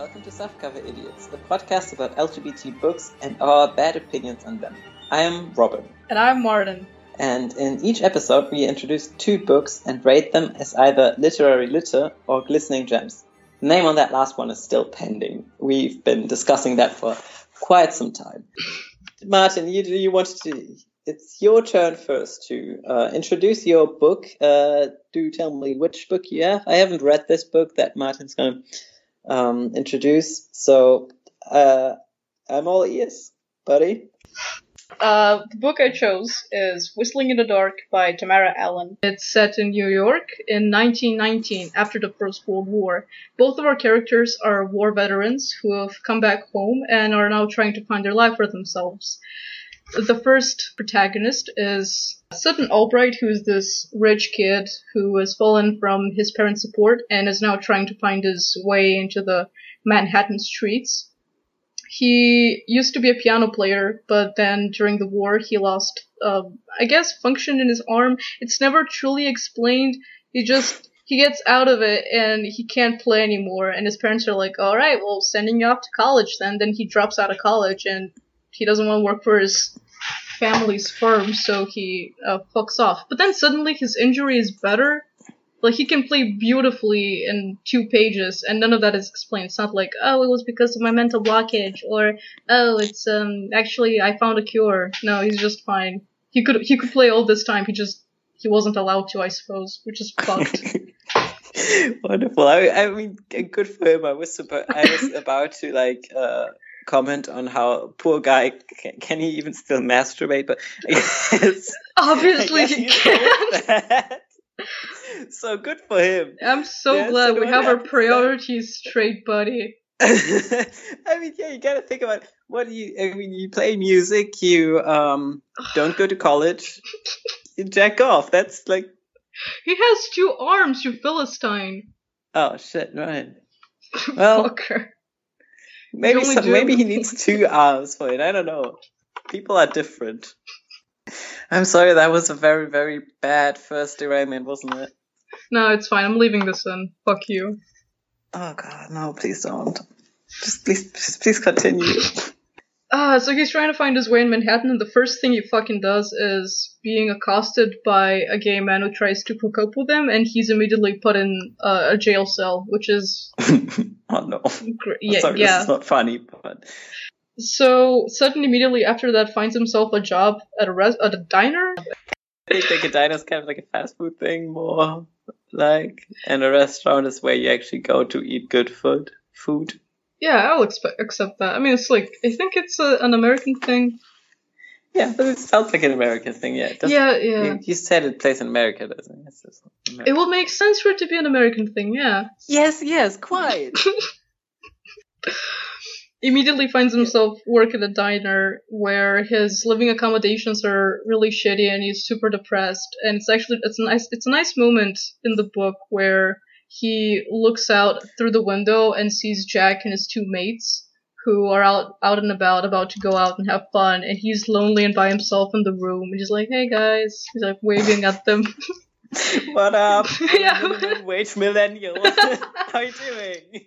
Welcome to Softcover Idiots, the podcast about LGBT books and our bad opinions on them. I am Robin. And I'm Martin. And in each episode, we introduce two books and rate them as either literary litter or glistening gems. The name on that last one is still pending. We've been discussing that for quite some time. Martin, you do you wanted to. It's your turn first to uh, introduce your book. Uh, do tell me which book you have. I haven't read this book that Martin's going to um, introduce, so uh, I'm all ears, buddy. Uh, the book I chose is Whistling in the Dark by Tamara Allen. It's set in New York in 1919, after the First World War. Both of our characters are war veterans who have come back home and are now trying to find their life for themselves. The first protagonist is Sutton Albright, who's this rich kid who has fallen from his parents' support and is now trying to find his way into the Manhattan streets. He used to be a piano player, but then during the war he lost, uh, I guess, function in his arm. It's never truly explained. He just he gets out of it and he can't play anymore. And his parents are like, "All right, well, sending you off to college." Then then he drops out of college and he doesn't want to work for his family's firm, so he uh, fucks off. But then suddenly his injury is better. Like he can play beautifully in two pages, and none of that is explained. It's not like, oh, it was because of my mental blockage, or oh, it's um actually I found a cure. No, he's just fine. He could he could play all this time. He just he wasn't allowed to, I suppose, which is fucked. Wonderful. I, I mean, good for him. I was about, I was about to like uh, comment on how poor guy can, can he even still masturbate, but guess, Obviously he can't. So good for him. I'm so Yeah, glad so we have our priorities straight, buddy. I mean, yeah, you gotta think about what do you. I mean, you play music, you um don't go to college, you jack off. That's like, He has two arms, you philistine. oh shit, right? Well, Fucker. Maybe some, maybe he needs two arms for it. I don't know. People are different. I'm sorry, that was a very very bad first derailment, wasn't it? No, it's fine. I'm leaving this in. Fuck you. Oh god, no, please don't. Just please, please, please continue. Ah, so he's trying to find his way in Manhattan, and the first thing he fucking does is being accosted by a gay man who tries to hook up with him, and he's immediately put in uh, a jail cell, which is oh no. gr- yeah, sorry, yeah. this is not funny, but So Sutton immediately after that finds himself a job at a res- at a diner. I think like a diner is kind of like a fast food thing more like, and a restaurant is where you actually go to eat good food. Food. Yeah, I'll expe- accept that. I mean, it's like I think it's a, an American thing. Yeah, but it sounds like an American thing. Yeah. Yeah, yeah. You, you said it plays in America, doesn't it? It will make sense for it to be an American thing, yeah. yes, yes, quite. Immediately finds himself work at a diner where his living accommodations are really shitty and he's super depressed. And it's actually it's a nice it's a nice moment in the book where he looks out through the window and sees Jack and his two mates who are out out and about about to go out and have fun and he's lonely and by himself in the room and he's like, Hey guys he's like waving at them. what up? Yeah. Wage millennial. How you doing?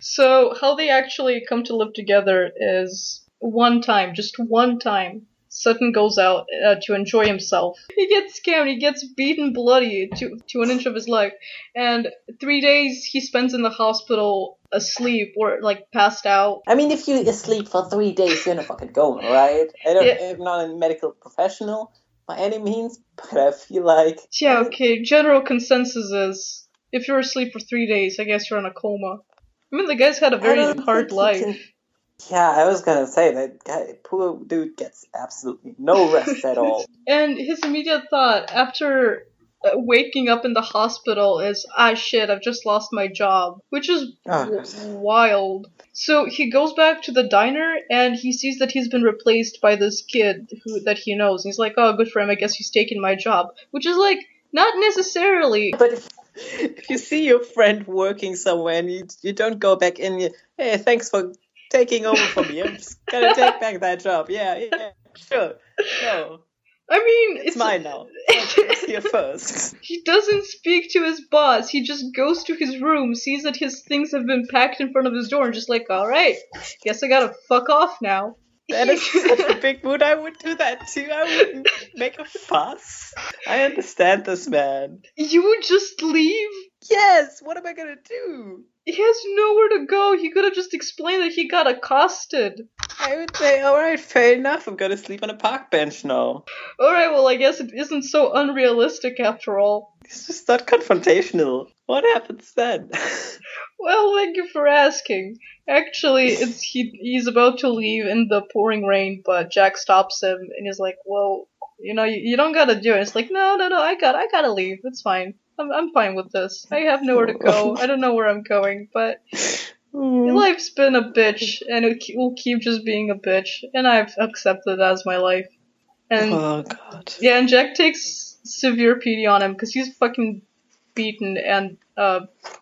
So how they actually come to live together is one time, just one time. Sutton goes out uh, to enjoy himself. He gets scammed. He gets beaten bloody to to an inch of his life, and three days he spends in the hospital asleep or like passed out. I mean, if you asleep for three days, you're in a fucking coma, right? I don't, Yeah. I'm not a medical professional by any means, but I feel like Yeah, okay. General consensus is if you're asleep for three days, I guess you're in a coma. I mean, the guy's had a very hard life. Can- Yeah, I was gonna say that guy, poor dude, gets absolutely no rest at all. And his immediate thought after uh, waking up in the hospital is, ah shit, I've just lost my job, which is Oh, wild. So he goes back to the diner and he sees that he's been replaced by this kid who that he knows. He's like, oh, good for him. I guess he's taking my job, which is like not necessarily. But if, if you see your friend working somewhere and you you don't go back in, you, hey, thanks for taking over for me. I'm just gonna take back that job. Yeah, yeah, sure. No. I mean, It's it's mine now. Let's hear first. He doesn't speak to his boss. He just goes to his room, sees that his things have been packed in front of his door, and just like, all right, guess I gotta fuck off now. That is such a big mood. I would do that too. I wouldn't make a fuss. I understand this man. you would just leave. Yes. What am I gonna do? He has nowhere to go. He could have just explained that he got accosted. I would say, all right, fair enough. I'm gonna sleep on a park bench now. All right, well, I guess it isn't so unrealistic after all. It's just not confrontational. What happens then? Well, thank you for asking. Actually, it's he. He's about to leave in the pouring rain, but Jack stops him and he's like, "Well, you know, you, you don't gotta do it." It's like, "No, no, no. I got. I gotta leave. It's fine. I'm. I'm fine with this. I have nowhere to go. I don't know where I'm going, but life's been a bitch, and it will keep just being a bitch, and I've accepted that as my life." And oh god. yeah, and Jack takes severe pity on him because he's fucking beaten and uh,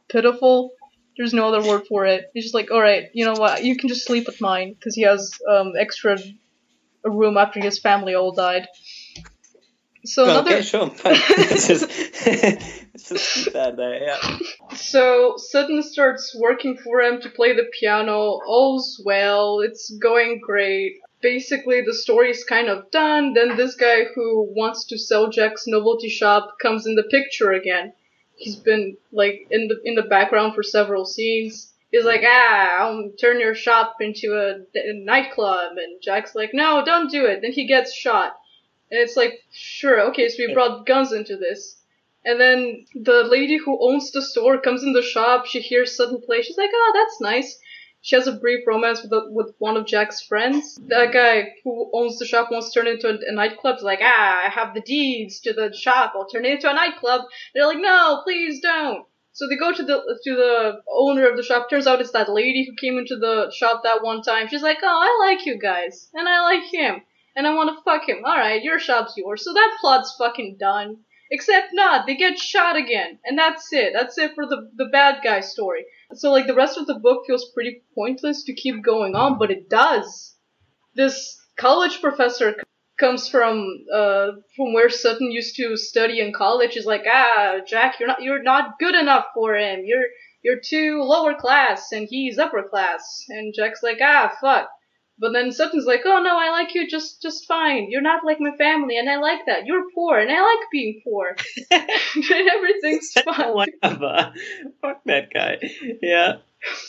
pitiful. There's no other word for it. He's just like, all right, you know what? You can just sleep at mine because he has um, extra a room after his family all died. So another, Okay, sure. Fine. Just, let's just keep that there. Yeah. so Sutton starts working for him to play the piano. All's well. It's going great. Basically, the story is kind of done. Then this guy who wants to sell Jack's novelty shop comes in the picture again. He's been like in the in the background for several scenes. He's like, ah, I'll turn your shop into a, a nightclub, and Jack's like, no, don't do it. Then he gets shot, and it's like, sure, okay, so we brought guns into this. And then the lady who owns the store comes in the shop. She hears Sutton play. She's like, oh, that's nice. She has a brief romance with with one of Jack's friends. That guy who owns the shop wants to turn it into a, a nightclub. He's like, ah, I have the deeds to the shop. I'll turn it into a nightclub. They're like, no, please don't. So they go to the to the owner of the shop. Turns out it's that lady who came into the shop that one time. She's like, oh, I like you guys, and I like him, and I want to fuck him. All right, your shop's yours. So that plot's fucking done. Except not, they get shot again, and that's it. That's it for the the bad guy story. So like the rest of the book feels pretty pointless to keep going on, but it does. This college professor comes from uh from where Sutton used to study in college. He's like, ah, Jack, you're not you're not good enough for him. You're you're too lower class, and he's upper class. And Jack's like, ah, fuck. But then Sutton's like, oh no, I like you just just fine. You're not like my family, and I like that. You're poor, and I like being poor. and everything's fine. Whatever. Fuck that guy. Yeah.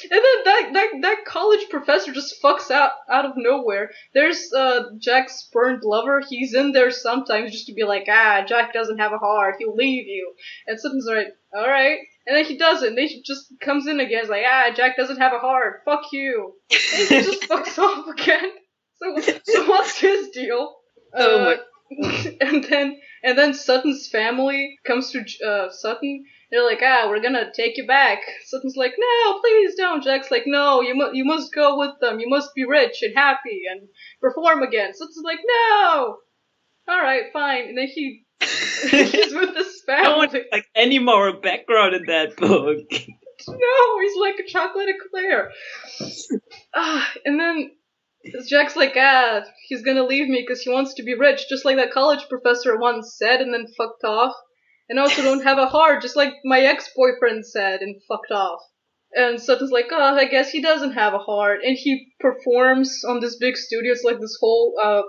And then that, that that college professor just fucks out out of nowhere. There's uh Jack's spurned lover. He's in there sometimes just to be like, ah, Jack doesn't have a heart. He'll leave you. And Sutton's like, all right. And then he doesn't. Then he just comes in again. He's like, ah, Jack doesn't have a heart. Fuck you. And he just fucks off again. So so what's his deal? Oh my- Uh, and then and then Sutton's family comes to uh, Sutton. They're like, ah, we're gonna take you back. Sutton's like, no, please don't. Jack's like, no, you must you must go with them. You must be rich and happy and perform again. Sutton's like, no. All right, fine. And then he he's with this No one like any more background in that book. No, he's like a chocolate eclair. Ah, and then Jack's like, ah, he's gonna leave me because he wants to be rich, just like that college professor once said, and then fucked off. And also don't have a heart, just like my ex-boyfriend said, and fucked off. And Sutton's like, oh, I guess he doesn't have a heart. And he performs on this big studio. It's like this whole uh,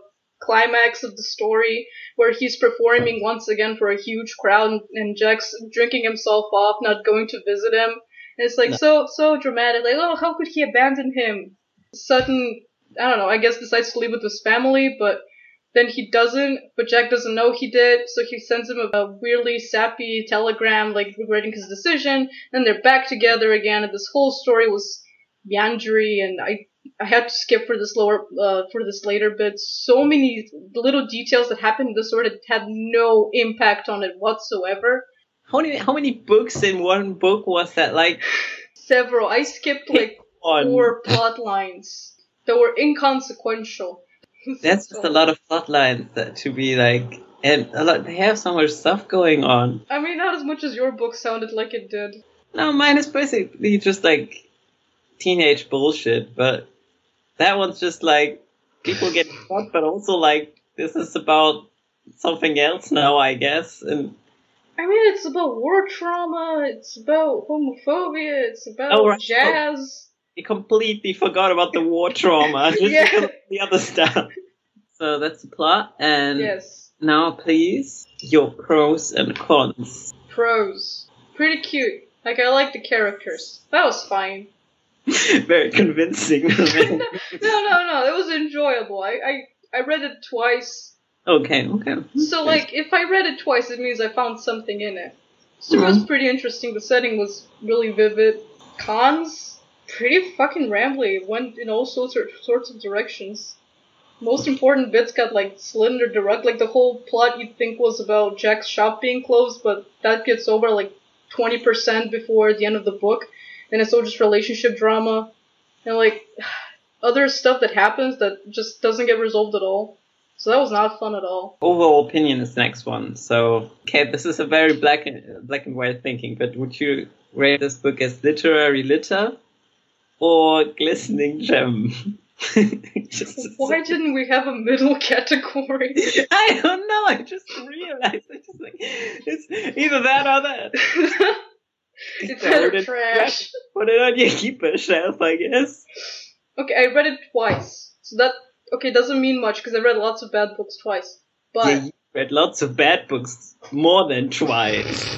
climax of the story where he's performing once again for a huge crowd, and Jack's drinking himself off, not going to visit him. And it's like so so dramatic. Like, oh, how could he abandon him? Sutton, I don't know. I guess decides to leave with his family, but then he doesn't. But Jack doesn't know he did, so he sends him a, weirdly sappy telegram, like regretting his decision. Then they're back together again, and this whole story was meandering, and I I had to skip for this lower uh, for this later bit. So many little details that happened in the story that had no impact on it whatsoever. How many how many books in one book was that? Like Several. I skipped like four plot lines that were inconsequential. That's just a lot of plot lines that to be like and a lot they have so much stuff going on. I mean, not as much as your book sounded like it did. No, mine is basically just like teenage bullshit, but that one's just like people getting fucked, but also like this is about something else now, I guess. And I mean, it's about war trauma. It's about homophobia. It's about Oh, right. jazz. I completely forgot about the war trauma just Yeah. because of the other stuff. So that's the plot, and Yes. now please your pros and cons. Pros. Pretty cute. Like I like the characters. That was fine. Very convincing. no, no, no. It was enjoyable. I, I, I read it twice. okay, okay. So like, if I read it twice, it means I found something in it. So it was mm-hmm. pretty interesting. The setting was really vivid. Cons, pretty fucking rambly. Went in all sorts of, sorts of directions. Most important bits got like slender direct. Like the whole plot you'd think was about Jack's shop being closed, but that gets over like twenty percent before the end of the book, and it's all just relationship drama, and like other stuff that happens that just doesn't get resolved at all. So that was not fun at all. Overall opinion is next one. So, okay, this is a very black and, black and white thinking, but would you rate this book as literary litter or glistening gem? Just- Why didn't we have a middle category? I don't know. I just realized. I just like it's either that or that. it's it better trash. Put it on your keeper shelf, I guess. Okay, I read it twice. So that okay doesn't mean much because I read lots of bad books twice. But yeah, you read lots of bad books more than twice.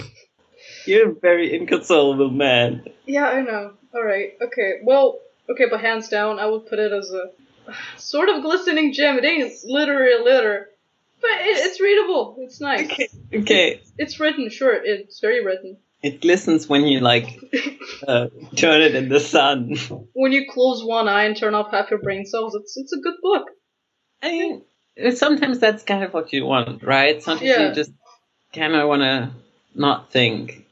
You're a very inconsolable man. yeah, I know. All right. Okay. Well. Okay, but hands down, I would put it as a sort of glistening gem. It ain't literary litter, but it, it's readable. It's nice. Okay, okay. It's written. Sure, it's very written. It glistens when you like uh, turn it in the sun. when you close one eye and turn off half your brain cells, it's it's a good book. I mean, sometimes that's kind of what you want, right? Sometimes Yeah. you just kind of want to not think,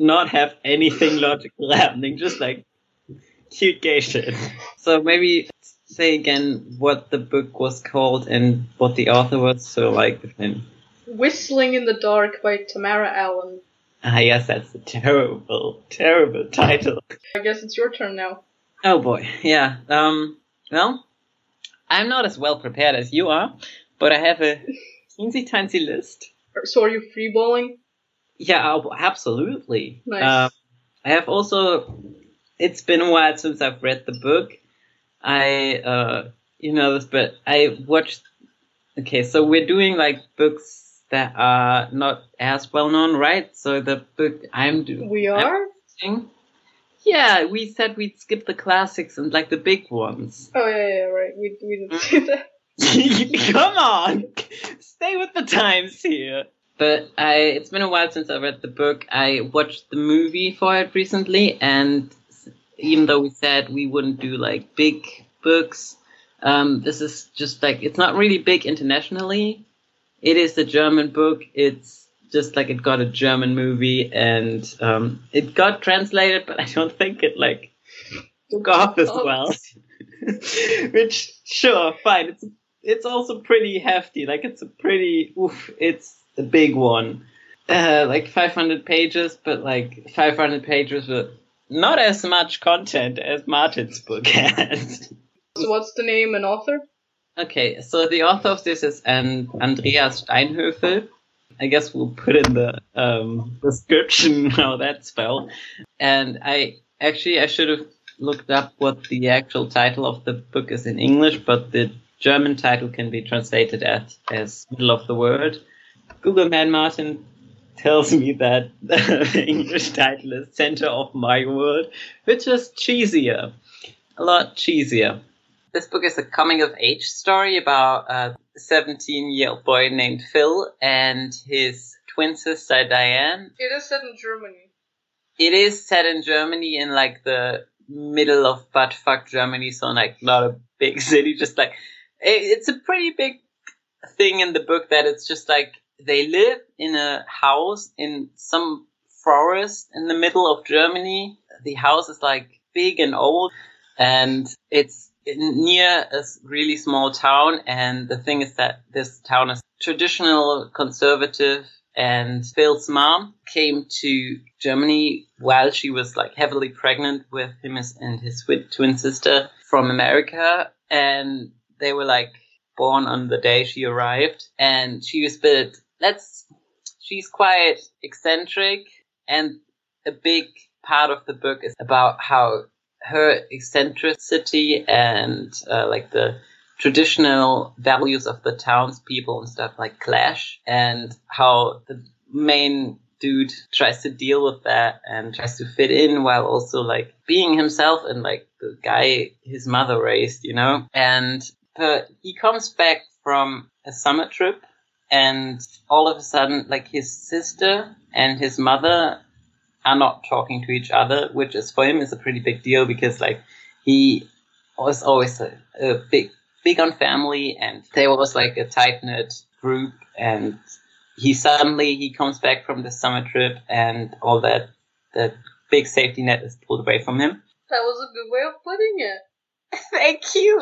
not have anything logical happening, just like cute gay shit. So maybe say again what the book was called and what the author was, so like the film. Whistling in the Dark by Tamara Allen. Ah, yes, that's a terrible, terrible title. I guess it's your turn now. Oh boy, yeah. Um, well, I'm not as well prepared as you are, but I have a teensy tiny list. So are you freeballing? Yeah, absolutely. Nice. Um, I have also. It's been a while since I've read the book. I, uh, you know this, but I watched. Okay, so we're doing like books that are not as well known, right? So the book I'm doing. We are? Yeah, we said we'd skip the classics and like the big ones. Oh yeah, yeah, right. We we didn't do that. Come on, stay with the times here. But I, it's been a while since I read the book. I watched the movie for it recently, and even though we said we wouldn't do like big books, um, this is just like it's not really big internationally. It is a German book. It's just like it got a German movie, and um, it got translated, but I don't think it like took off as Oh. well. Which, sure, fine. It's it's also pretty hefty. Like it's a pretty, oof, it's a big one. Uh, like 500 pages, but like 500 pages with not as much content as Martin's book has. So what's the name and author? okay, so the author of this is an Andreas Steinhöfel. I guess we'll put in the um, description how that's spelled. And I actually I should have looked up what the actual title of the book is in English, but the German title can be translated as as middle of the word. Google Man Martin tells me that the English title is Center of My World, which is cheesier, a lot cheesier. This book is a coming of age story about a 17 year old boy named Phil and his twin sister Diane. It is set in Germany. It is set in Germany in like the middle of buttfuck Germany, so like not a big city, just like it, it's a pretty big thing in the book that it's just like they live in a house in some forest in the middle of Germany. The house is like big and old and it's near a really small town. And the thing is that this town is traditional conservative and Phil's mom came to Germany while she was like heavily pregnant with him and his twin sister from America. And they were like born on the day she arrived, and she was bit. Let's. She's quite eccentric, and a big part of the book is about how her eccentricity and uh, like the traditional values of the townspeople and stuff like clash, and how the main dude tries to deal with that and tries to fit in while also like being himself and like the guy his mother raised, you know? And the, he comes back from a summer trip and all of a sudden like his sister and his mother are not talking to each other, which is for him is a pretty big deal because like he was always a, a big big on family and they was like a tight knit group and he suddenly he comes back from the summer trip and all that that big safety net is pulled away from him. That was a good way of putting it. Thank you.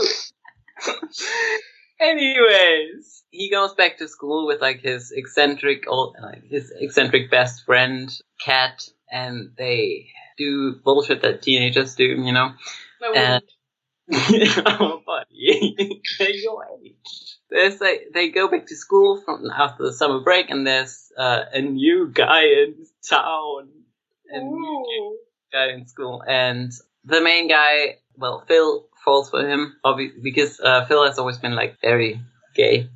Anyways, he goes back to school with like his eccentric old, like his eccentric best friend, Kat, and they do bullshit that teenagers do, you know. And, oh, buddy, your age. There's like they go back to school from after the summer break, and there's uh, a new guy in town, a new guy in school, and the main guy, well, Phil falls for him, obviously, because uh, Phil has always been like very gay,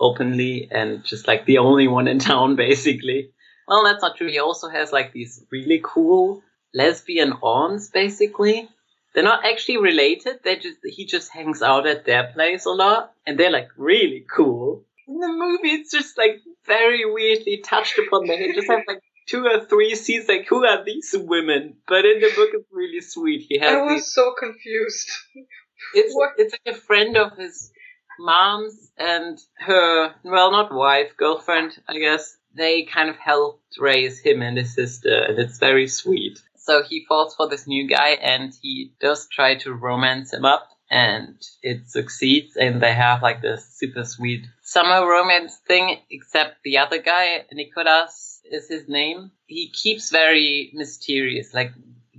openly, and just like the only one in town, basically. Well, that's not true. He also has like these really cool lesbian aunts, basically. They're not actually related. They just he just hangs out at their place a lot, and they're like really cool. In the movie, it's just like very weirdly touched upon. They just have like two or three scenes like who are these women? But in the book, it's really sweet. He has. I was these, so confused. it's What? it's like a friend of his mom's and her well not wife girlfriend I guess. They kind of helped raise him and his sister, and it's very sweet. So he falls for this new guy, and he does try to romance him up, and it succeeds, and they have like this super sweet summer romance thing. Except the other guy, Nicholas is his name. He keeps very mysterious. Like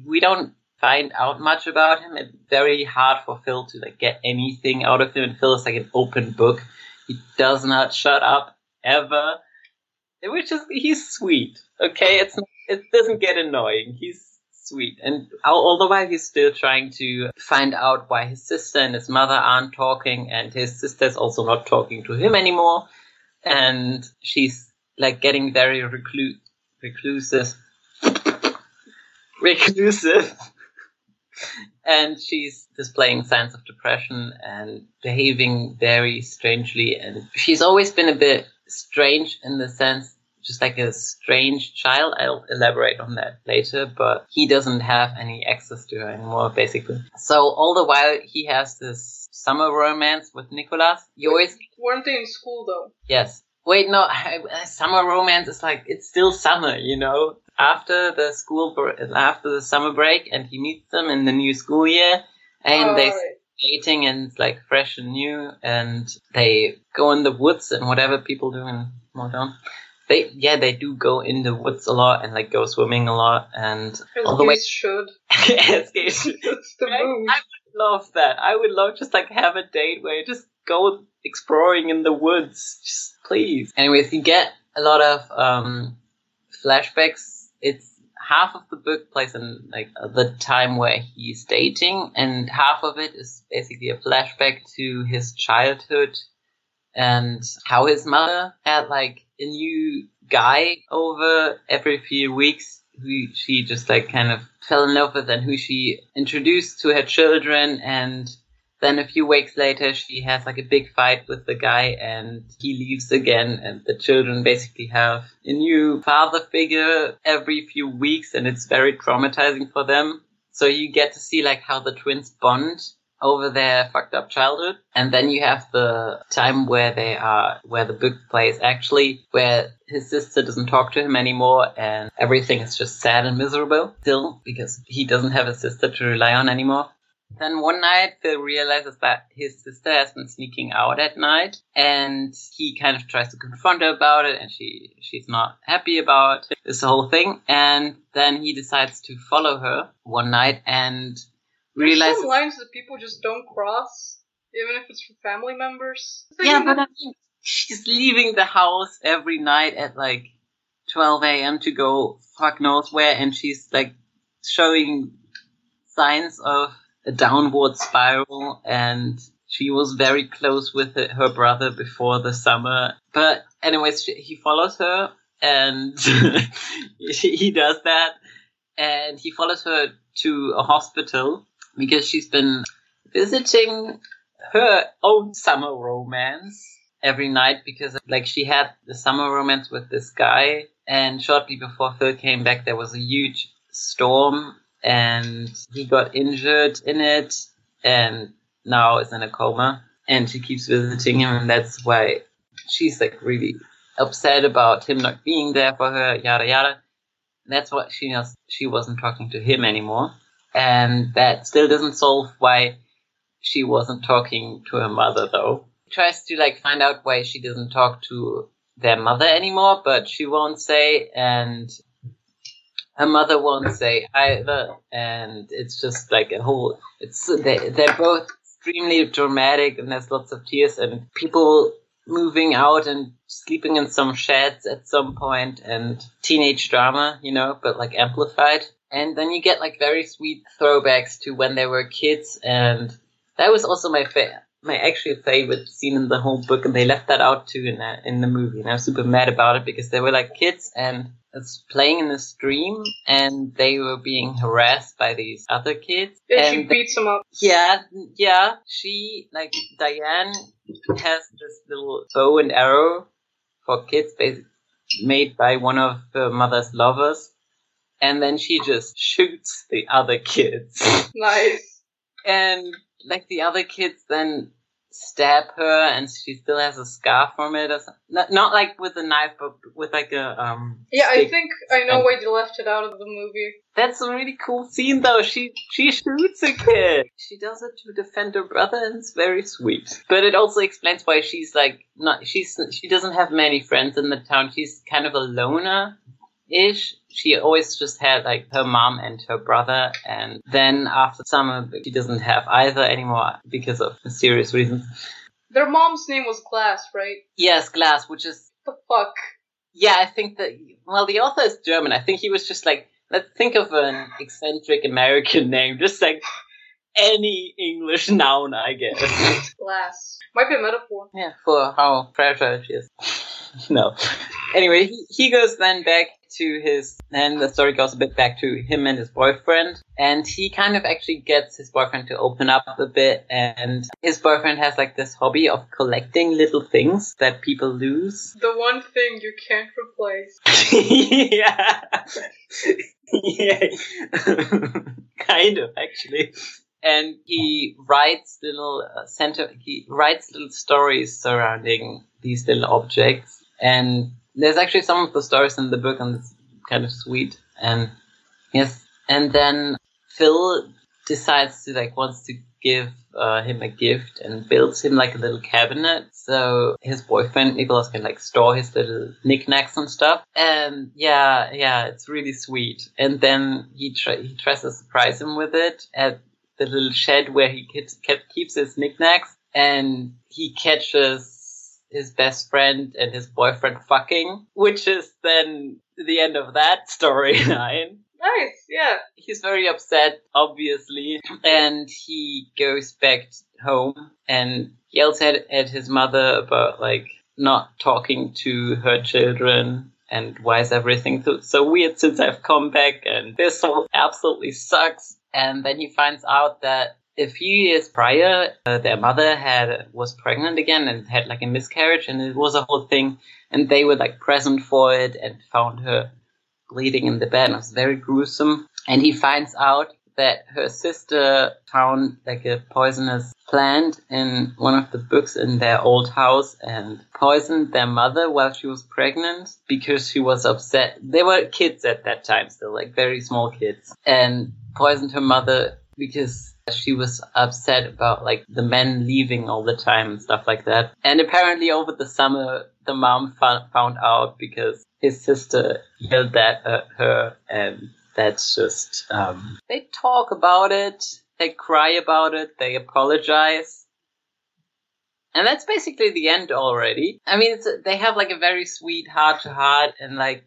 we don't find out much about him. It's very hard for Phil to like get anything out of him. And Phil is like an open book. He does not shut up ever. Which is he's sweet. Okay, it's it doesn't get annoying. He's sweet, and all, the while he's still trying to find out why his sister and his mother aren't talking, and his sister's also not talking to him anymore, and she's like getting very recluse, reclusive, reclusive, and she's displaying signs of depression and behaving very strangely, and she's always been a bit strange in the sense just like a strange child. I'll elaborate on that later, but he doesn't have any access to her anymore, basically. So all the while he has this summer romance with Nicholas. You always Weren't they in school though? Yes. Wait, no. Uh, summer romance is like it's still summer, you know. After the school, after the summer break, and he meets them in the new school year, and Oh, they right. dating and it's like fresh and new, and they go in the woods and whatever people do in Moldon. They yeah they do go in the woods a lot and like go swimming a lot and As all the way should. As. That's the I, move. I would love that. I would love just like have a date where you just go exploring in the woods. Just please. Anyways, you get a lot of um, flashbacks. It's half of the book plays in like the time where he's dating, and half of it is basically a flashback to his childhood and how his mother had like a new guy over every few weeks? Who she just like kind of fell in love with and who she introduced to her children. And then a few weeks later she has like a big fight with the guy and he leaves again. And the children basically have a new father figure every few weeks and it's very traumatizing for them. So you get to see like how the twins bond over their fucked up childhood. And then you have the time where they are, where the book plays actually, where his sister doesn't talk to him anymore and everything is just sad and miserable still because he doesn't have a sister to rely on anymore. Then one night, Phil realizes that his sister has been sneaking out at night, and he kind of tries to confront her about it, and she she's not happy about this whole thing. And then he decides to follow her one night and There's realizes some lines that people just don't cross even if it's for family members. Yeah, but I mean, she's leaving the house every night at like 12 a.m. to go fuck knows where, and she's like showing signs of a downward spiral, and she was very close with her brother before the summer. But anyways, she, he follows her, and he does that, and he follows her to a hospital because she's been visiting her own summer romance every night because like she had the summer romance with this guy and shortly before Phil came back there was a huge storm and he got injured in it and now is in a coma and she keeps visiting him and that's why she's like really upset about him not being there for her yada yada. That's why she knows. She wasn't talking to him anymore and that still doesn't solve why she wasn't talking to her mother though She tries to like find out why she doesn't talk to their mother anymore but she won't say and her mother won't say either, and it's just like a whole. It's they they're both extremely dramatic, and there's lots of tears and people moving out and sleeping in some sheds at some point, and teenage drama, you know, but like amplified. And then you get like very sweet throwbacks to when they were kids, and that was also my fa- my actual favorite scene in the whole book, and they left that out too in the, in the movie, and I was super mad about it because they were like kids, and it's playing in the stream and they were being harassed by these other kids. And, and she beats them up. Yeah, yeah. She, like, Diane has this little bow and arrow for kids basically made by one of her mother's lovers. And then she just shoots the other kids. Nice. and, like, the other kids then stab her and she still has a scar from it or something. Not, not like with a knife, but with like a um. Yeah, I think I know why they left it out of the movie. That's a really cool scene though. She she shoots a kid. She does it to defend her brother and it's very sweet. But it also explains why she's like not she's she doesn't have many friends in the town. She's kind of a loner ish. She always just had like her mom and her brother, and then after summer, she doesn't have either anymore because of mysterious reasons. Their mom's name was Glass, right? Yes, Glass, which is The fuck. yeah, I think that well, the author is German. I think he was just like, let's think of an eccentric American name, just like any English noun, I guess. Glass. Might be a metaphor. yeah, for how fragile she is. no. Anyway, he, he goes then back to his, and the story goes a bit back to him and his boyfriend, and he kind of actually gets his boyfriend to open up a bit, and his boyfriend has like this hobby of collecting little things that people lose. The one thing you can't replace. yeah. yeah. kind of, actually. And he writes little uh, center, he writes little stories surrounding these little objects. And there's actually some of the stories in the book and it's kind of sweet. And yes, and then Phil decides to like, wants to give uh, him a gift and builds him like a little cabinet so his boyfriend Nicholas can like store his little knickknacks and stuff. And yeah, yeah, it's really sweet. And then he try- he tries to surprise him with it at the little shed where he keeps kept, keeps his knickknacks, and he catches his best friend and his boyfriend fucking, which is then the end of that storyline Nice, yeah. he's very upset, obviously, and he goes back home and yells at, at his mother about like not talking to her children and why is everything so, so weird since I've come back and this all absolutely sucks. And then he finds out that a few years prior, uh, their mother had was pregnant again and had like a miscarriage, and it was a whole thing. And they were like present for it and found her bleeding in the bed. It was very gruesome. And he finds out that her sister found like a poisonous plant in one of the books in their old house and poisoned their mother while she was pregnant because she was upset. They were kids at that time still, like very small kids. And poisoned her mother because she was upset about like the men leaving all the time and stuff like that. And apparently over the summer, the mom found, found out because his sister yelled at her and that's just, um, they talk about it, they cry about it, they apologize. And that's basically the end already. I mean, they have like a very sweet heart to heart and like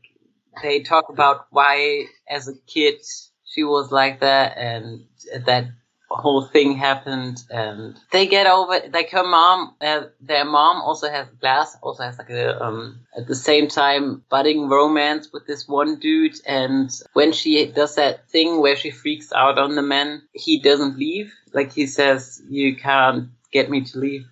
they talk about why as a kid she was like that and that whole thing happened and they get over like her mom uh, their mom also has glass also has like a um at the same time budding romance with this one dude and when she does that thing where she freaks out on the man he doesn't leave. Like he says you can't get me to leave.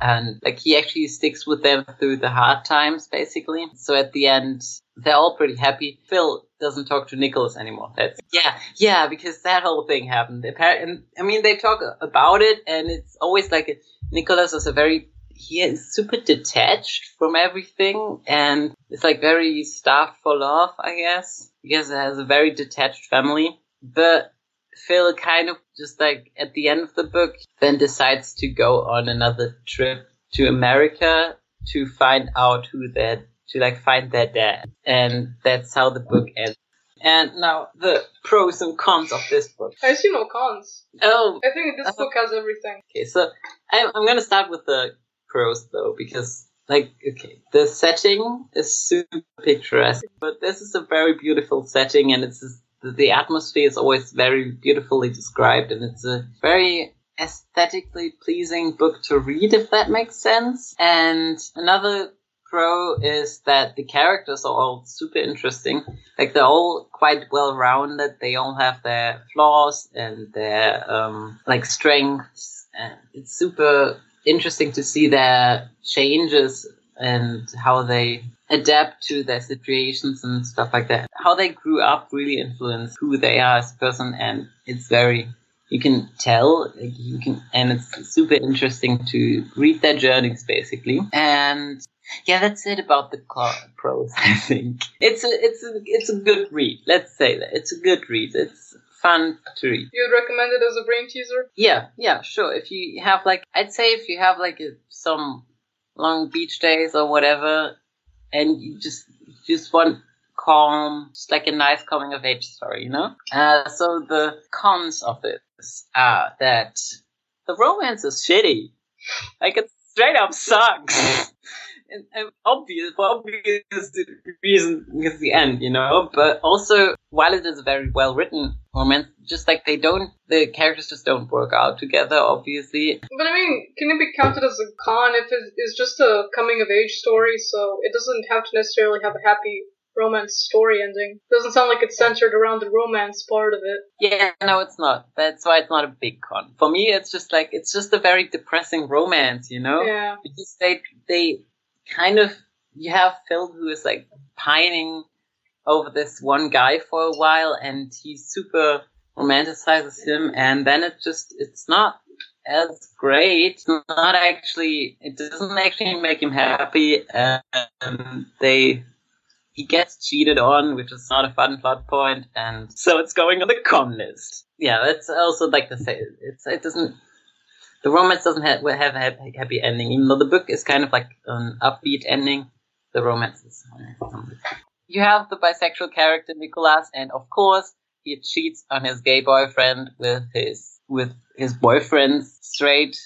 And like he actually sticks with them through the hard times basically. So at the end they're all pretty happy. Phil doesn't talk to nicholas anymore. That's yeah yeah because that whole thing happened. And i mean they talk about it and it's always like nicholas is a very he is super detached from everything and it's like very starved for love i guess because it has a very detached family. But Phil kind of just like at the end of the book then decides to go on another trip to America to find out who their to like find their dad. And that's how the book ends. And now the pros and cons of this book. I see no cons. Oh, I think this uh, book has everything. Okay, so I'm, I'm gonna start with the pros though, because like, okay, the setting is super picturesque, but this is a very beautiful setting and it's the atmosphere is always very beautifully described and it's a very aesthetically pleasing book to read if that makes sense and another pro is that the characters are all super interesting. Like they're all quite well rounded they all have their flaws and their um like strengths. And it's super interesting to see their changes and how they adapt to their situations and stuff like that. How they grew up really influenced who they are as a person, and it's very you can tell you can and it's super interesting to read their journeys basically. And yeah that's it about the pros i think. It's a it's a it's a good read let's say that. It's a good read. It's fun to read. You'd recommend it as a brain teaser? Yeah yeah sure. If you have like i'd say if you have like a, some long beach days or whatever and you just just want calm, just like a nice coming of age story, you know? Uh, so the cons of this are that the romance is shitty. Like it straight up sucks. and, and obvious, for obvious reason, because the end, you know. But also, while it is a very well written romance, just like they don't, the characters just don't work out together, obviously. But I mean, can it be counted as a con if it's just a coming of age story? So it doesn't have to necessarily have a happy romance story ending. Doesn't sound like it's centered around the romance part of it. Yeah, no, it's not. That's why it's not a big con. For me, it's just like it's just a very depressing romance, you know? Yeah. Because they they kind of you have Phil who is like pining over this one guy for a while and he super romanticizes him and then it just it's not as great not actually it doesn't actually make him happy and they he gets cheated on which is not a fun plot point and so it's going on the con list yeah that's also like the say it's it doesn't the romance doesn't have, have a happy ending, even though the book is kind of like an upbeat ending. The romance is. You have the bisexual character Nicholas, and of course he cheats on his gay boyfriend with his with his boyfriend's straight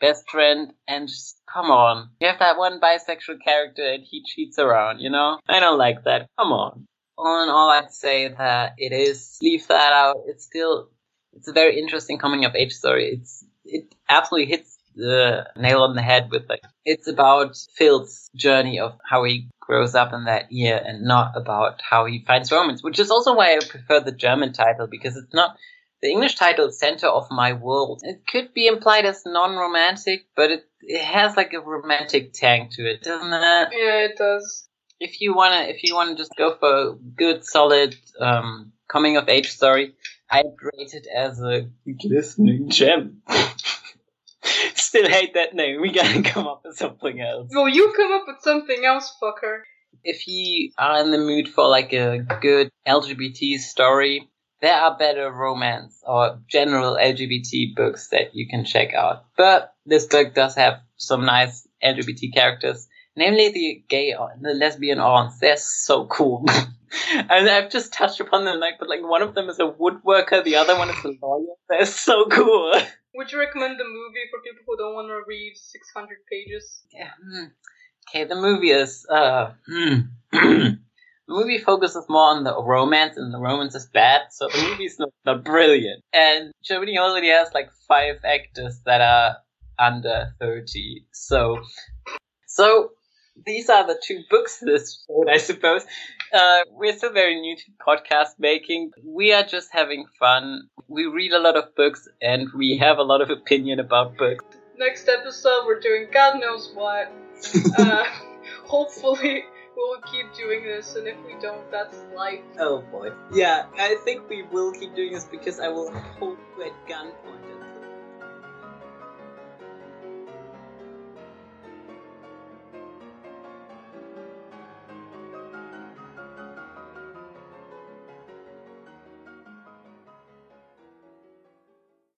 best friend, and come on, you have that one bisexual character and he cheats around. You know, I don't like that. Come on. All in all, I'd say that it is leave that out. It's still it's a very interesting coming of age story. It's it absolutely hits the nail on the head with like it's about Phil's journey of how he grows up in that year and not about how he finds romance, which is also why I prefer the German title because it's not the English title Center of My World. It could be implied as non-romantic, but it it has like a romantic tang to it, doesn't it? Yeah, it does. If you wanna if you wanna just go for a good solid um, coming of age story, I'd rate it as a glistening gem. Still hate that name. We gotta come up with something else. Well, you come up with something else, fucker. If you are in the mood for like a good LGBT story, there are better romance or general LGBT books that you can check out. But this book does have some nice LGBT characters, namely the gay, or the lesbian aunts. They're so cool. and I've just touched upon them, like, but like one of them is a woodworker, the other one is a lawyer. They're so cool. Would you recommend the movie for people who don't want to read 600 pages? Yeah. hmm. Okay, the movie is uh hmm. the movie focuses more on the romance and the romance is bad, so the movie's not, not brilliant. And Germany already has like five actors that are under thirty. So so these are the two books this I suppose. Uh, we're still very new to podcast making. We are just having fun. We read a lot of books and we have a lot of opinion about books. Next episode, we're doing God knows what. uh, hopefully, we'll keep doing this, and if we don't, that's life. Oh boy. Yeah, I think we will keep doing this because I will hold you at gunpoint